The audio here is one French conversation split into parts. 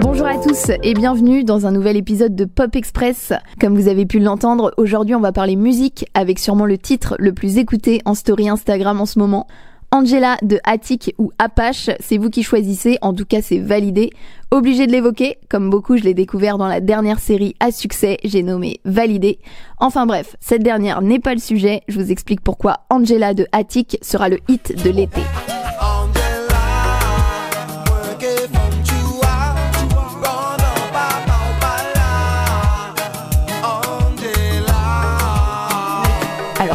Bonjour à tous et bienvenue dans un nouvel épisode de Pop Express. Comme vous avez pu l'entendre, aujourd'hui on va parler musique avec sûrement le titre le plus écouté en story Instagram en ce moment. Angela de Attic ou Apache, c'est vous qui choisissez, en tout cas c'est validé. Obligé de l'évoquer, comme beaucoup je l'ai découvert dans la dernière série à succès, j'ai nommé Validé. Enfin bref, cette dernière n'est pas le sujet, je vous explique pourquoi Angela de Attic sera le hit de l'été.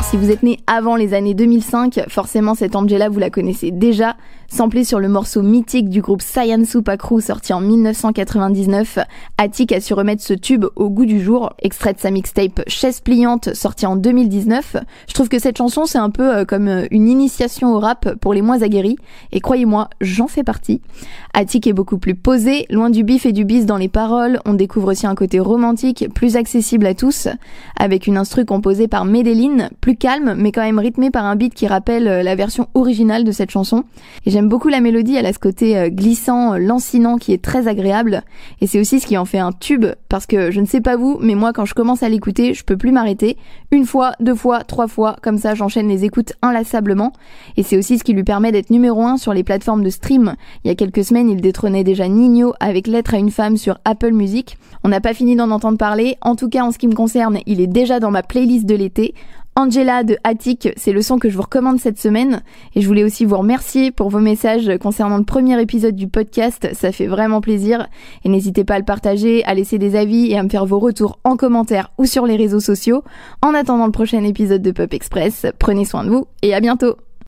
Si vous êtes né avant les années 2005, forcément cette Angela vous la connaissez déjà. Samplée sur le morceau mythique du groupe Saiyan Supakru sorti en 1999, Attic a su remettre ce tube au goût du jour, extrait de sa mixtape Chaise pliante sorti en 2019. Je trouve que cette chanson c'est un peu euh, comme euh, une initiation au rap pour les moins aguerris et croyez-moi, j'en fais partie. Attic est beaucoup plus posé, loin du bif et du bis dans les paroles, on découvre aussi un côté romantique, plus accessible à tous, avec une instru composée par Medellin, calme, mais quand même rythmé par un beat qui rappelle euh, la version originale de cette chanson. Et j'aime beaucoup la mélodie, elle a ce côté euh, glissant, euh, lancinant qui est très agréable. Et c'est aussi ce qui en fait un tube, parce que je ne sais pas vous, mais moi quand je commence à l'écouter, je peux plus m'arrêter. Une fois, deux fois, trois fois, comme ça j'enchaîne les écoutes inlassablement. Et c'est aussi ce qui lui permet d'être numéro un sur les plateformes de stream. Il y a quelques semaines, il détrônait déjà Nino avec Lettre à une femme sur Apple Music. On n'a pas fini d'en entendre parler. En tout cas, en ce qui me concerne, il est déjà dans ma playlist de l'été. Angela de Attic, c'est le son que je vous recommande cette semaine. Et je voulais aussi vous remercier pour vos messages concernant le premier épisode du podcast. Ça fait vraiment plaisir. Et n'hésitez pas à le partager, à laisser des avis et à me faire vos retours en commentaire ou sur les réseaux sociaux. En attendant le prochain épisode de Pop Express, prenez soin de vous et à bientôt.